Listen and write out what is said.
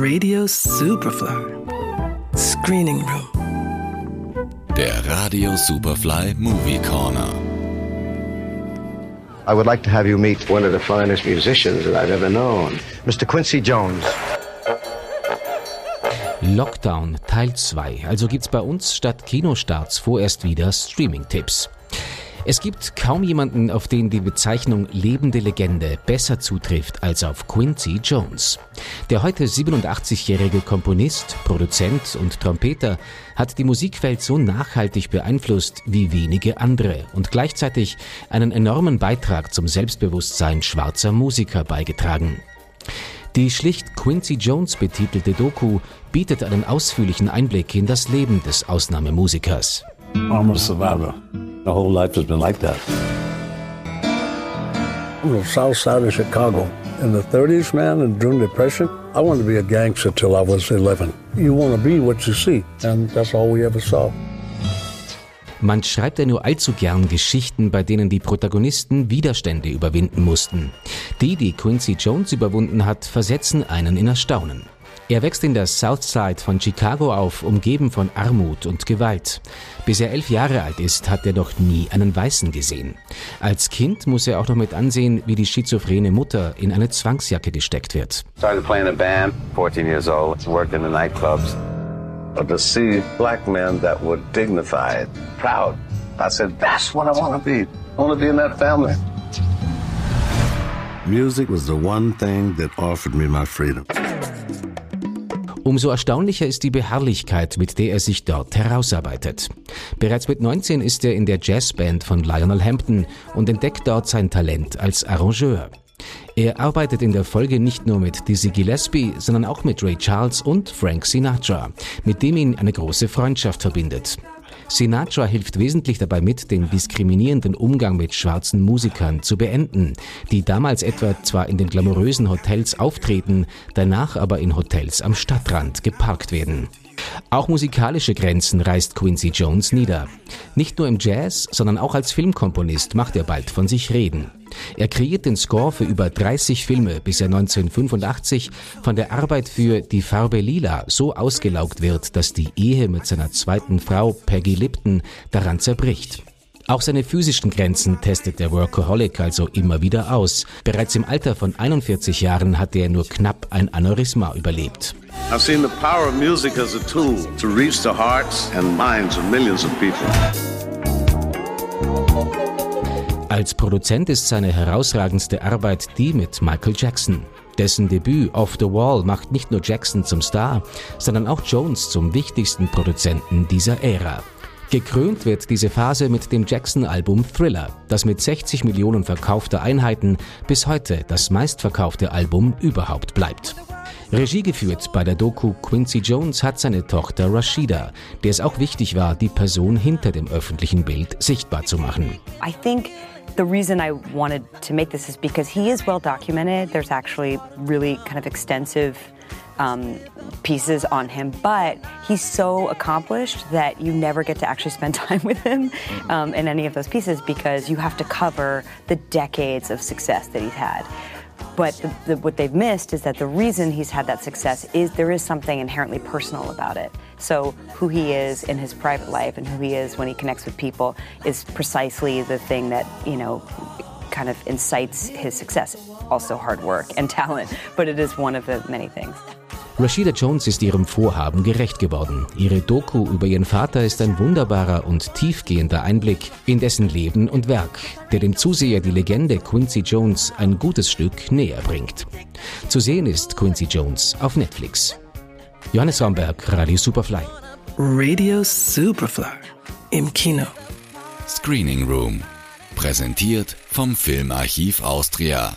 Radio Superfly. Screening Room. Der Radio Superfly Movie Corner. I would like to have you meet one of the finest musicians that I've ever known, Mr. Quincy Jones. Lockdown Teil 2. Also gibt's bei uns statt Kinostarts vorerst wieder Streaming-Tipps. Es gibt kaum jemanden, auf den die Bezeichnung lebende Legende besser zutrifft als auf Quincy Jones. Der heute 87-jährige Komponist, Produzent und Trompeter hat die Musikwelt so nachhaltig beeinflusst wie wenige andere und gleichzeitig einen enormen Beitrag zum Selbstbewusstsein schwarzer Musiker beigetragen. Die schlicht Quincy Jones betitelte Doku bietet einen ausführlichen Einblick in das Leben des Ausnahmemusikers. I'm a survivor. My whole life has been like that. On the south side of Chicago, in the 30s, man, and during the Depression, I wanted to be a gangster till I was 11. You want to be what you see, and that's all we ever saw. Man schreibt ja nur allzu gern Geschichten, bei denen die Protagonisten Widerstände überwinden mussten. Die, die Quincy Jones überwunden hat, versetzen einen in Erstaunen. Er wächst in der South Side von Chicago auf, umgeben von Armut und Gewalt. Bis er elf Jahre alt ist, hat er noch nie einen Weißen gesehen. Als Kind muss er auch noch mit ansehen, wie die schizophrene Mutter in eine Zwangsjacke gesteckt wird. Started playing a band, 14 years old, worked in the nightclubs. But to see black men that were dignified, proud, I said, that's what I want to be. I want to be in that family. Music was the one thing that offered me my freedom. Umso erstaunlicher ist die Beharrlichkeit, mit der er sich dort herausarbeitet. Bereits mit 19 ist er in der Jazzband von Lionel Hampton und entdeckt dort sein Talent als Arrangeur. Er arbeitet in der Folge nicht nur mit Dizzy Gillespie, sondern auch mit Ray Charles und Frank Sinatra, mit dem ihn eine große Freundschaft verbindet. Sinatra hilft wesentlich dabei mit, den diskriminierenden Umgang mit schwarzen Musikern zu beenden, die damals etwa zwar in den glamourösen Hotels auftreten, danach aber in Hotels am Stadtrand geparkt werden. Auch musikalische Grenzen reißt Quincy Jones nieder. Nicht nur im Jazz, sondern auch als Filmkomponist macht er bald von sich reden. Er kreiert den Score für über 30 Filme, bis er 1985 von der Arbeit für Die Farbe Lila so ausgelaugt wird, dass die Ehe mit seiner zweiten Frau Peggy Lipton daran zerbricht. Auch seine physischen Grenzen testet der Workaholic also immer wieder aus. Bereits im Alter von 41 Jahren hat er nur knapp ein Aneurysma überlebt. I've seen the power of music as a tool to reach the hearts and minds of millions of people. Als Produzent ist seine herausragendste Arbeit die mit Michael Jackson. Dessen Debüt Off the Wall macht nicht nur Jackson zum Star, sondern auch Jones zum wichtigsten Produzenten dieser Ära. Gekrönt wird diese Phase mit dem Jackson-Album Thriller, das mit 60 Millionen verkaufter Einheiten bis heute das meistverkaufte Album überhaupt bleibt. Regie geführt bei der Doku Quincy Jones hat seine Tochter Rashida, der es auch wichtig war, die Person hinter dem öffentlichen Bild sichtbar zu machen. I think the reason I wanted to make this is because he is well documented. There's actually really kind of extensive um, pieces on him, but he's so accomplished that you never get to actually spend time with him um, in any of those pieces because you have to cover the decades of success that he's had. But the, the, what they've missed is that the reason he's had that success is there is something inherently personal about it. So, who he is in his private life and who he is when he connects with people is precisely the thing that, you know, kind of incites his success. Also, hard work and talent, but it is one of the many things. Rashida Jones ist ihrem Vorhaben gerecht geworden. Ihre Doku über ihren Vater ist ein wunderbarer und tiefgehender Einblick in dessen Leben und Werk, der dem Zuseher die Legende Quincy Jones ein gutes Stück näher bringt. Zu sehen ist Quincy Jones auf Netflix. Johannes Raumberg, Radio Superfly. Radio Superfly. Im Kino. Screening Room. Präsentiert vom Filmarchiv Austria.